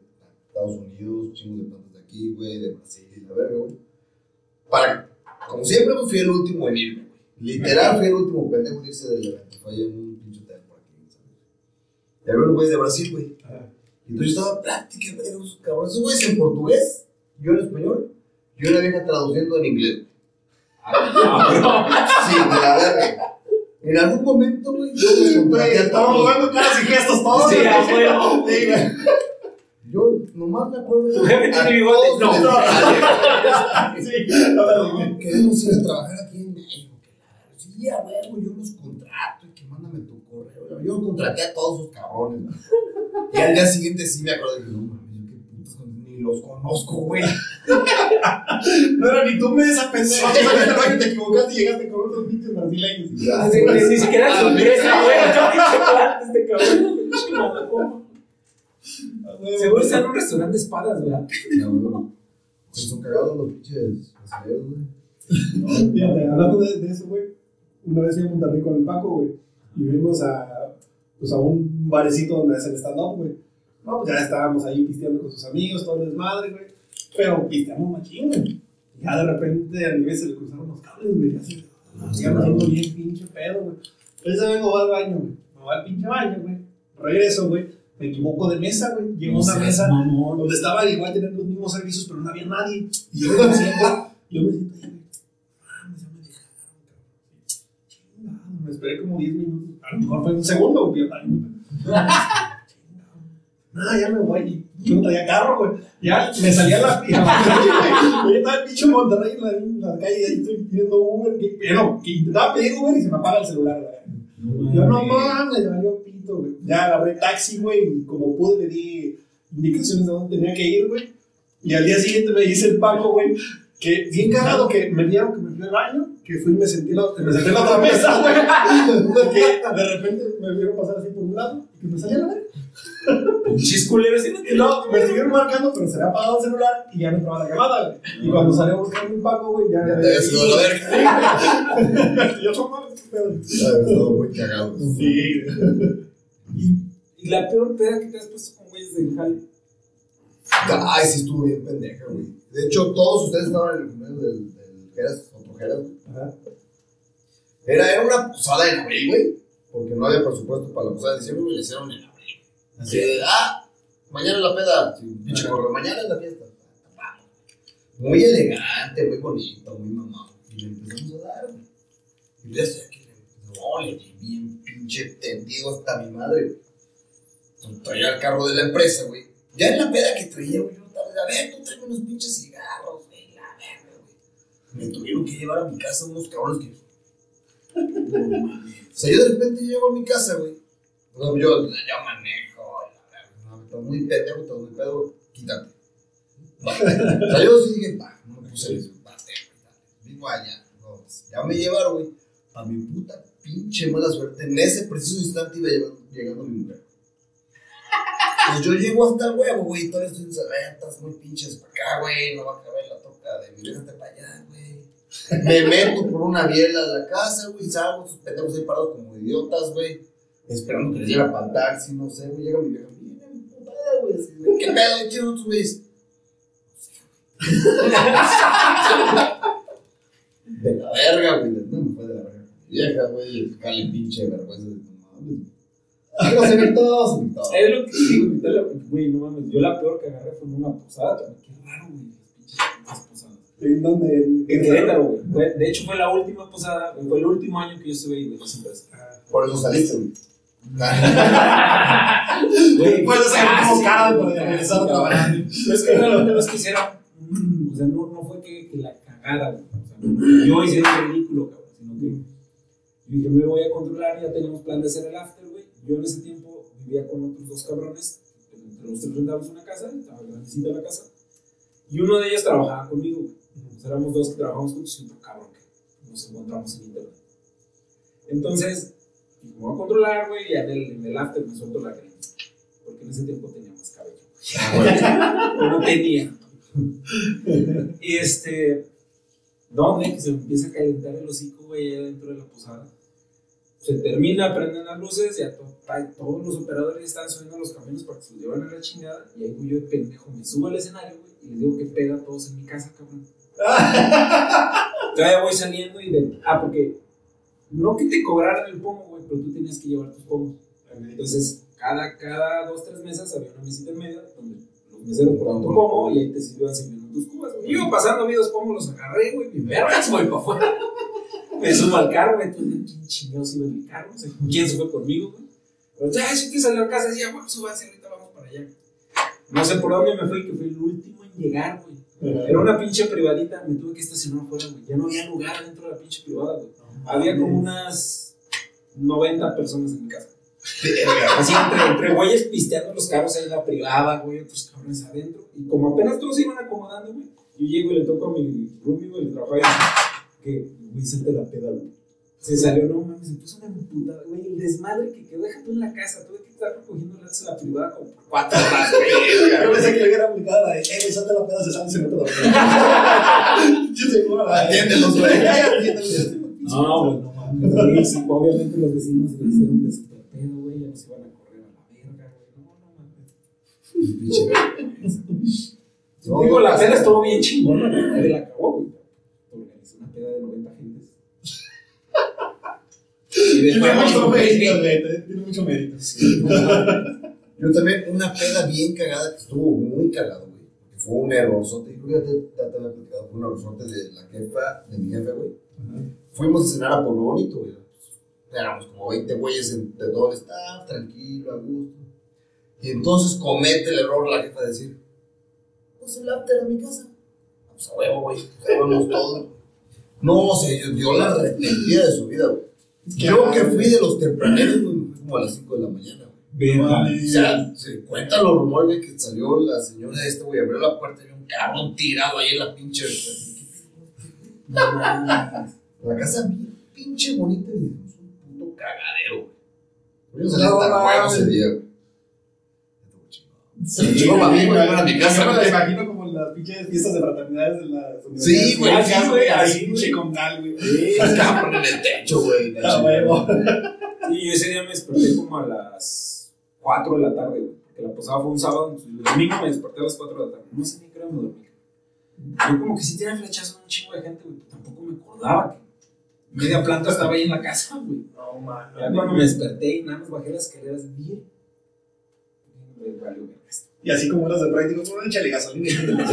[SPEAKER 1] Estados Unidos, un chingo de plantas de aquí, güey, de Brasil y la verga, güey. Para, como siempre, pues fui el último en irme, güey. Literal, fui el último pendejo en irse del evento. Fue ahí en un pinche hotel por aquí, ¿sabes? Y había unos güeyes de Brasil, güey. Y entonces yo estaba prácticamente con esos cabrones. Esos güeyes en portugués, yo en español, y una vieja traduciendo en inglés. Sí, de la verga. En algún momento, güey, yo me
[SPEAKER 3] Estamos jugando caras y gestos todos.
[SPEAKER 2] Sí,
[SPEAKER 3] güey.
[SPEAKER 2] a huevo.
[SPEAKER 1] Yo nomás me acuerdo.
[SPEAKER 2] Tiene
[SPEAKER 1] a
[SPEAKER 2] bigote. No.
[SPEAKER 3] Sí, no,
[SPEAKER 1] "No, Queremos ir a trabajar aquí en México. Claro. Sí, a huevo, yo los contrato y que mándame tu correo. Yo contraté a todos esos cabrones. güey. Y al día siguiente sí me acordé que no ni los conozco, güey.
[SPEAKER 3] No era ni tú me esa pendeja. Te equivocaste y llegaste con otros pinches brasileños.
[SPEAKER 1] Ya,
[SPEAKER 2] Ni,
[SPEAKER 1] güey.
[SPEAKER 2] ni siquiera es sorpresa, güey. Se planta este cabrón. Seguro está en un restaurante de espadas, ¿verdad?
[SPEAKER 1] No, no. Pues son cagados los pinches brasileños, güey.
[SPEAKER 3] Fíjate, hablando de, de eso, güey. Una vez fui a Monterrey con el Paco, güey. Y fuimos a, pues, a un barecito donde hacen stand-up, güey. No, pues ya estábamos ahí pisteando con sus amigos, todo el desmadre, güey. Pero pisteamos machín, güey. Ya de repente a nivel se le cruzaron los cables, güey. Ya se haciendo bien pinche pedo, güey. Entonces vengo al baño, güey. Me voy al pinche baño, güey. Regreso, güey. Me equivoco de mesa, güey. Llego a una mesa donde estaba igual tener los mismos servicios, pero no había nadie. Y yo me siento, yo me siento ahí, güey. Mames, ya me dejaron, cabrón. Chingado, me esperé como 10 minutos. A lo mejor fue un segundo, güey. No, ya me voy. Yo no traía carro, güey. Ya me salía la pija. Yo estaba pinche en Monterrey en la, calle y ahí estoy pidiendo Uber. Que, bueno, que intentaba pedir Uber y se me apaga el celular, güey. Yo no mames, me valió pito, güey. Ya agarré taxi, güey, y como pude le di indicaciones de dónde tenía que ir, güey. Y al día siguiente me dice el Paco, güey, que bien cagado que me vieron que me fui al baño, que fui y me senté en la, me senté en la otra mesa, güey. que de repente me vieron pasar así por un lado y que me salía la verga.
[SPEAKER 2] Pinches culeros,
[SPEAKER 3] no, me siguieron marcando, pero se había apagado el celular y ya no entraba la llamada, güey. Y cuando salió a buscar un Paco, güey, ya...
[SPEAKER 1] Ya te había sido la verga.
[SPEAKER 3] Yo mames, qué pedo.
[SPEAKER 1] Muy cagado.
[SPEAKER 3] Sí.
[SPEAKER 2] Y, y la peor peda que te has puesto con güeyes del jale.
[SPEAKER 1] Ay, sí estuvo bien pendeja, güey. De hecho, todos ustedes estaban en el cumpleaños del, del Geras, otro Geras.
[SPEAKER 3] Ajá.
[SPEAKER 1] Era, era una posada en abril, güey. Porque no había presupuesto para la posada de diciembre, güey. Le hicieron en abril. Así de, ah, mañana es la peda. Sí, pinche
[SPEAKER 3] Ajá.
[SPEAKER 1] correo, mañana es la fiesta. Muy elegante, muy bonito, muy mamado. Y le empezamos a dar, güey. Y ya estoy aquí, no, le di bien pinche tendido hasta mi madre, Traía el carro de la empresa, güey. Ya en la peda que traía, güey, yo a ver, tú tráeme unos pinches cigarros, güey, la verga, güey. Me tuvieron que llevar a mi casa unos cabrones que. O sea, yo de repente llego a mi casa, güey. No, yo ya manejo, la verga. No, muy pendejo, estás muy pedo, quítate. O sea, yo sí dije, va, no me puse el bate, güey. Vivo allá. No, pues, ya me llevaron, güey. A mi puta pinche mala suerte, en ese preciso instante iba llegando, llegando mi mujer. Pues yo llego hasta el huevo, güey, todavía estoy en estás muy pinches para acá, güey, no va a caber la toca de mi para allá, güey. Me meto por una biela a la casa, güey, salgo, esos pendejos ahí parados como idiotas, güey, esperando que les llegue para taxi, no sé, güey, llega mi vieja, emputada, güey, güey, ¿qué pedo, chido, otros güeyes? De la verga, güey, no me fue de la verga. Vieja, güey, cale pinche vergüenza de tu mames. Gritó.
[SPEAKER 2] Es lo que digo, la- güey, no mames. Yo la peor que agarré fue en una posada. también. Qué raro, güey. Las pinches posadas.
[SPEAKER 3] ¿En dónde? En
[SPEAKER 2] Querétaro, güey. De hecho, fue la última posada, fue el último año que yo estuve ahí, güey.
[SPEAKER 1] Por eso saliste, güey.
[SPEAKER 3] Como
[SPEAKER 2] casi,
[SPEAKER 3] cara de
[SPEAKER 2] güey,
[SPEAKER 3] regresar a
[SPEAKER 2] casi,
[SPEAKER 3] trabajar.
[SPEAKER 2] Pero es que realmente no es que hiciera. mm, O sea, no, no fue que, que la cagara, güey. O sea, yo hiciera un ridículo, cabrón. Sino que yo dije, me voy a controlar. Ya teníamos plan de hacer el after, güey. Yo en ese tiempo vivía con otros dos cabrones. Entre los tres rentábamos una casa. Estaba grandecita la casa. Y uno de ellos trabajaba conmigo, güey. Sea, éramos dos que trabajamos juntos y otro cabrón que nos encontramos en internet. Entonces, me voy a controlar, güey. Y en el, en el after me suelto la crema. Porque en ese tiempo tenía más cabello. Yo no tenía. Y este. ¿Dónde? Que se me empieza a calentar el hocico, güey, allá dentro de la posada. Se termina, prenden las luces, ya to- pa- todos los operadores están subiendo los camiones para que se los lleven a la chingada. Y ahí voy yo de pendejo, me subo al escenario, güey, y les digo que peda a todos en mi casa, cabrón. Todavía voy saliendo y de. Ah, porque. No que te cobraran el pomo, güey, pero tú tenías que llevar tus pomos. Entonces, cada, cada dos, tres mesas había una mesita en medio donde los meseros ponían tu pomo y ahí te iban sirviendo tus cubas. güey. Yo pasando vi dos pomos, los agarré, güey, mi vergas, voy para afuera. Me subo al carro, güey, entonces, ¿quién chingados iba en mi carro? O sea, ¿quién se fue conmigo, güey? Pero ya, si te salió a casa, decía, bueno, súbanse, ahorita vamos para allá. No sé por dónde me fui, que fui el último en llegar, güey. Era una pinche privadita, me tuve que estacionar afuera, güey. Ya no había lugar dentro de la pinche privada, güey. Había como unas 90 personas en mi casa. Así entre, entre güeyes pisteando los carros ahí en la privada, güey, otros cabrones adentro. Y como apenas todos se iban acomodando, güey, yo llego y le toco a mi roomie, güey, le trabajo ahí, que, güey, salte la peda, güey. Se salió, no mames, se puso una emputada, güey, el desmadre que quedó, deja tú en la casa, tuve que estar recogiendo en la privada como cuatro horas, güey.
[SPEAKER 3] Yo pensé que le hubiera aplicado la de, eh, güey, salte la peda, se sale se mete la peda. Yo seguro la de,
[SPEAKER 1] Atiéndelos, güey.
[SPEAKER 2] No, güey, no mames. obviamente los vecinos le hicieron de super pedo, güey, ya nos iban a correr a la verga, güey. No, no mames.
[SPEAKER 1] Pinche
[SPEAKER 2] Digo, la peda estuvo bien chingona, güey. La acabó, güey. De 90 gentes. Y
[SPEAKER 3] Tiene
[SPEAKER 2] después,
[SPEAKER 3] mucho
[SPEAKER 2] güey,
[SPEAKER 3] mérito, güey. Tiene mucho mérito.
[SPEAKER 1] Yo también, una peda bien cagada que estuvo muy cagado, güey. Que fue un errorzote. Yo creo que ya te, había platicado. Fue un errorzote de la jefa, de mi jefe, güey. Fuimos a cenar a Pueblo Bonito, güey. Éramos como 20 güeyes en- de todo el staff, tranquilo, a gusto. Y entonces comete el error la jefa de decir: Pues el after a mi casa. Pues a huevo, güey. Pues vamos todos. No, se dio la arrepentida de su vida, güey. Yo que fui de los tempraneros, güey, fui como a las 5 de la mañana, güey. O sea, se cuentan los rumores que salió la señora esta, güey, abrió la puerta y había un cabrón tirado ahí en la pinche. La casa bien pinche bonita y dijimos, un puto cagadero, güey. Yo salí
[SPEAKER 3] No,
[SPEAKER 1] hasta
[SPEAKER 3] mames.
[SPEAKER 1] huevo ese día, güey. Estuvo chingón para mí, güey, mi casa,
[SPEAKER 3] Yo me imagino las pinches fiestas de fraternidades de las
[SPEAKER 1] Sí, güey,
[SPEAKER 3] universidades.
[SPEAKER 2] sí, güey,
[SPEAKER 3] así,
[SPEAKER 2] así,
[SPEAKER 3] pinche con cal, güey.
[SPEAKER 1] El cabrón en el techo, güey. la
[SPEAKER 3] Ah.
[SPEAKER 2] Sí, yo ese día me desperté como a las 4 de la tarde, güey. Porque la posada fue un sábado, entonces el domingo me desperté a las 4 de la tarde. No sé ni qué hora me dormí. Yo como que sí tenía flechazo de un chingo de gente, güey. pero Tampoco me acordaba que media planta estaba ahí en la casa, güey.
[SPEAKER 3] No, man.
[SPEAKER 2] Ya cuando me desperté y nada más bajé las escaleras, bien. Me valió verga.
[SPEAKER 3] Y así como eras de práctico, bueno, échale gasolina.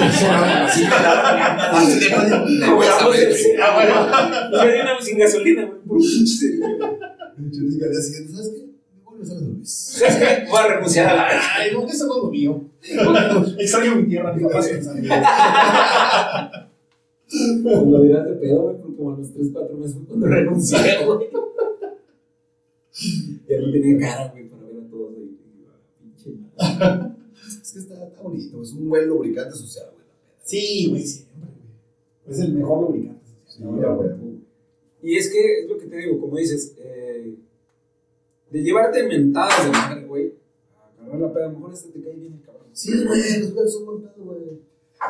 [SPEAKER 2] Así
[SPEAKER 1] güey.
[SPEAKER 3] Ah,
[SPEAKER 2] No me sin gasolina, güey.
[SPEAKER 1] Yo dije al día siguiente, ¿sabes qué? Me vuelves a las Luis.
[SPEAKER 2] ¿Sabes qué? Voy a renunciar a la
[SPEAKER 3] Ay, no, que eso es lo mío. Extraño mi tierra, mi papá se
[SPEAKER 2] lo dirás de pedo, güey, porque como a los 3, 4 meses fue cuando renuncié, güey. Ya no tenía cara, güey, para ver a todos ahí. Y digo, ah, Pinche madre.
[SPEAKER 1] Es que está, está bonito, es un buen lubricante social, güey.
[SPEAKER 3] Sí, güey, siempre, güey. Es el mejor lubricante.
[SPEAKER 1] Sí, ya, güey.
[SPEAKER 2] Y es que, es lo que te digo, como dices, eh, de llevarte mentadas de madre, güey, a agarrar la peda, a lo mejor este te cae bien el cabrón.
[SPEAKER 1] Sí, güey, los güeyes son buen pedo, güey.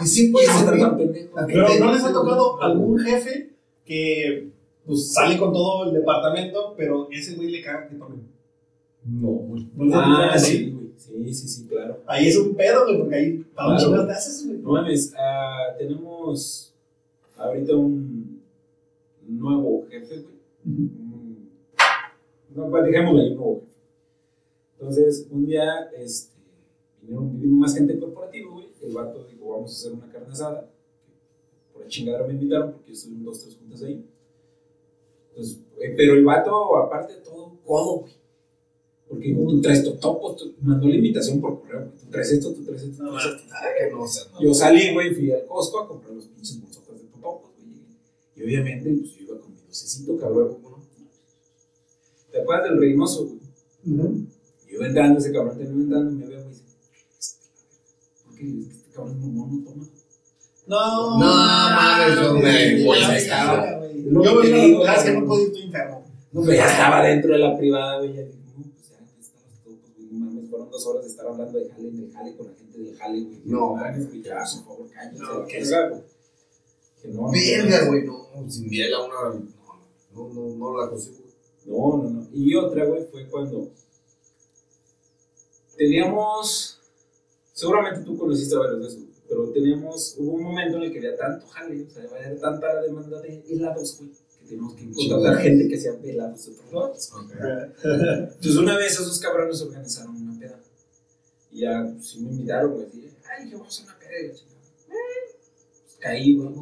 [SPEAKER 1] Y sí puede
[SPEAKER 2] estar tan pendejo.
[SPEAKER 3] Pero ¿no les ha tocado algún jefe que pues, sale con todo el departamento, pero ese güey le caga que tomen?
[SPEAKER 1] No, güey.
[SPEAKER 3] ¿No
[SPEAKER 2] Ah, sí, güey. Sí, sí, sí, claro.
[SPEAKER 3] Ahí es un pedo, güey, porque ahí, ¿para
[SPEAKER 2] Claro.
[SPEAKER 3] chingados te haces, güey?
[SPEAKER 2] No mames, ah, tenemos ahorita un nuevo jefe, güey. Un- No, pues dejémoslo ahí, un nuevo jefe. Entonces, un día, este, vinieron, más gente corporativa, güey. El vato dijo, vamos a hacer una carne asada. Por la chingadera me invitaron porque estuve dos, tres juntas ahí. Entonces, eh, pero el vato, aparte de todo, codo, güey. Porque dijo, tú traes tú mandó la invitación por correo, güey. Tú traes esto, tú traes esto, tú
[SPEAKER 3] No,
[SPEAKER 2] traes esto.
[SPEAKER 1] Ah, que no
[SPEAKER 2] Yo salí, güey, fui al Costco a comprar los pinches bolsotas de totopos, güey. Y obviamente, pues yo iba con mi docecito, cabrón. ¿no? ¿Te acuerdas del Reynoso, güey?
[SPEAKER 3] Ujú.
[SPEAKER 2] Yo iba entrando, ese cabrón tenía entrando, me ve, güey, y dice, ¿por qué? Este cabrón es mormón, no toma.
[SPEAKER 3] No,
[SPEAKER 1] No mames, hombre,
[SPEAKER 3] güey, Yo me
[SPEAKER 2] digo,
[SPEAKER 3] digo, es que no puedo ir, estoy enfermo.
[SPEAKER 2] No, pero ya estaba dentro de la privada, güey. Güey. No mames, fueron dos horas de estar hablando de jale, de jale con la gente del jale, güey.
[SPEAKER 1] No,
[SPEAKER 2] por favor, cállense.
[SPEAKER 3] No,
[SPEAKER 2] la
[SPEAKER 3] ¿qué
[SPEAKER 2] verga, güey. Que no,
[SPEAKER 1] Verga, güey, no, sin miel a una. No, no, no, la consigo.
[SPEAKER 2] No, no, no. Y otra, güey, fue cuando teníamos, seguramente tú conociste varios de esos, pero teníamos, hubo un momento en el que había tanto jale, o sea, había tanta demanda de helados, güey, que teníamos que contratar gente que hacía helados de otros lados. Entonces una vez esos cabrones organizaron. Y ya, pues, sí me invitaron, güey, así, ay, que vamos a una. Eh, pues, caí, güey.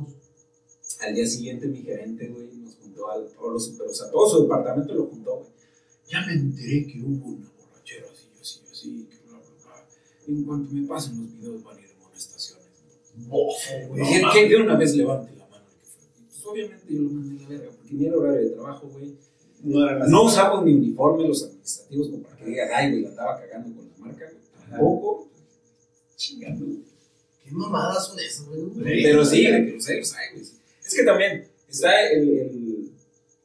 [SPEAKER 2] Al día siguiente mi gerente, güey, nos juntó a todos los super, o sea, todo su departamento lo juntó, güey. Ya me enteré que hubo una borrachera así, así, así, que bla, bla, bla. En cuanto me pasen los videos van a ir amonestaciones.
[SPEAKER 3] Bofo,
[SPEAKER 2] Dije, que de una vez levante la mano que Pues obviamente yo lo mandé a la verga, porque ni era horario de trabajo, güey.
[SPEAKER 3] No
[SPEAKER 2] No usamos ni uniforme los administrativos como para que digas, ay, güey, la estaba cagando con la marca, güey. Tampoco. Chingando.
[SPEAKER 1] ¿Qué mamadas son esas, güey?
[SPEAKER 2] Pero sí, de que los hay, güey. Es que también está el, el,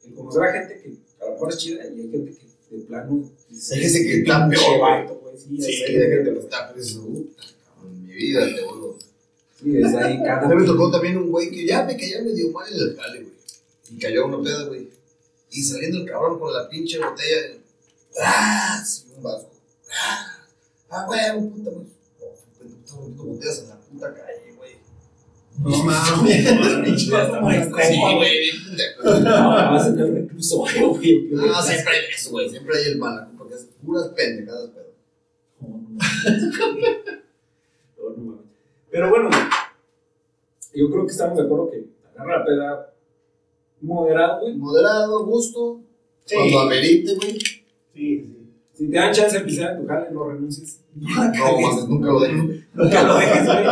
[SPEAKER 2] el conocer a gente que a lo mejor es chida y hay gente que de plano.
[SPEAKER 1] Gente que está peor.
[SPEAKER 2] Sí,
[SPEAKER 1] Sí, hay gente que está, puta, cabrón, en mi vida te vuelvo.
[SPEAKER 2] Sí, es ahí
[SPEAKER 1] A
[SPEAKER 2] cada.
[SPEAKER 1] mí me tocó también un güey que ya me caía medio mal en el jale, güey. Y cayó a una peda, güey. Y saliendo el cabrón con la pinche botella. ¡Ah! Sí, un vaso. ¡Ah! ¡Ah, güey! Puta, güey. Oh, bonito botellas en la puta calle, güey.
[SPEAKER 3] No mames, pinche.
[SPEAKER 2] No, recluso, güey.
[SPEAKER 1] No, siempre hay eso, güey. Siempre hay el malaco, porque es puras pendejadas, pero.
[SPEAKER 2] No, no mames. Pero bueno, yo creo que estamos de acuerdo que agarra la peda moderado, güey.
[SPEAKER 1] Moderado, gusto.
[SPEAKER 3] Sí.
[SPEAKER 1] Cuando amerite, güey.
[SPEAKER 3] Sí, sí.
[SPEAKER 2] Si te dan chance de pisar en tu jale, no renuncies.
[SPEAKER 1] No, mames, nunca lo dejo.
[SPEAKER 2] Nunca lo dejes, güey.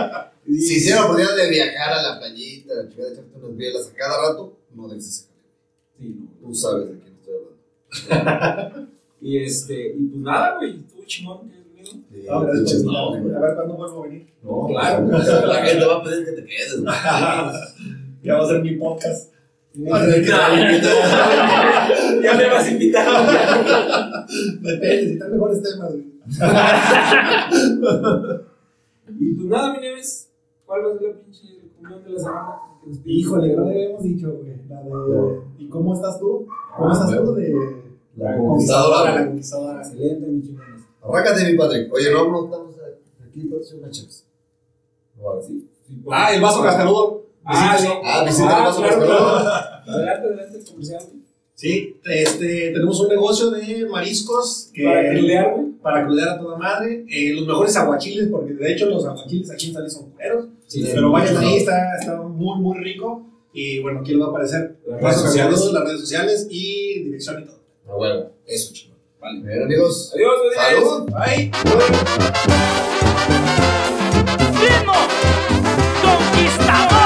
[SPEAKER 2] Y-
[SPEAKER 1] Si hiciera la oportunidad de viajar a la playita, la chica de echarte unas bielas a cada rato, no dejes ese jale.
[SPEAKER 2] Sí, no.
[SPEAKER 1] Tú sabes de quién estoy hablando.
[SPEAKER 2] Y este, y pues nada, güey, estuvo chingón venido.
[SPEAKER 3] No, gracias
[SPEAKER 1] no.
[SPEAKER 3] A ver cuándo vuelvo a venir.
[SPEAKER 1] No,
[SPEAKER 2] Claro.
[SPEAKER 1] La gente va a pedir que te quedes, güey.
[SPEAKER 3] Ya va a ser mi podcast.
[SPEAKER 2] Ya me vas a invitar.
[SPEAKER 3] Depende, si están mejores temas, güey.
[SPEAKER 2] Y pues nada, mi Nieves, ¿cuál va a ser la pinche reunión de la semana?
[SPEAKER 3] Híjole, no le habíamos dicho, güey. La de. ¿Y cómo estás tú? ¿Cómo estás tú? De.
[SPEAKER 1] La conquistadora.
[SPEAKER 3] La conquistadora.
[SPEAKER 2] Excelente, mi chingones.
[SPEAKER 1] Arráncate, mi Patrick. Oye, no, no estamos aquí para hacer una
[SPEAKER 2] por-
[SPEAKER 3] Ah, el vaso cascarudo.
[SPEAKER 2] Ah, sí.
[SPEAKER 1] Ah, visita el vaso
[SPEAKER 2] claro. Adelante, adelante, el comercial, güey.
[SPEAKER 3] Sí, este, tenemos un negocio de mariscos que,
[SPEAKER 2] Para crudear, güey.
[SPEAKER 3] para crudear a toda madre. Eh, los mejores aguachiles, porque de hecho los aguachiles aquí en Sali son cueros.
[SPEAKER 2] Sí,
[SPEAKER 3] pero vayan ahí, está, está muy, muy rico. Y bueno, aquí les va a aparecer
[SPEAKER 2] Las redes sociales.
[SPEAKER 3] Las redes sociales y dirección y todo.
[SPEAKER 1] A huevo. Eso, chingón.
[SPEAKER 2] Vale.
[SPEAKER 1] Bien, amigos.
[SPEAKER 2] Adiós.
[SPEAKER 1] Salud.
[SPEAKER 3] Bye.
[SPEAKER 4] ritmo conquistadora.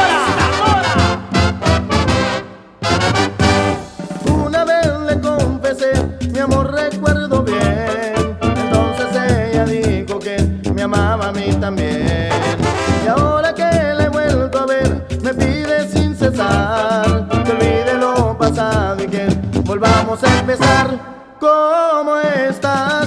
[SPEAKER 5] Y ahora que le he vuelto a ver, me pide sin cesar que olvide lo pasado y que volvamos a empezar. ¿Cómo estás?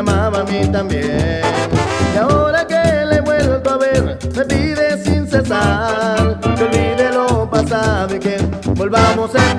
[SPEAKER 5] amaba a mí también. Y ahora que le he vuelto a ver, me pide sin cesar que olvide lo pasado y que volvamos a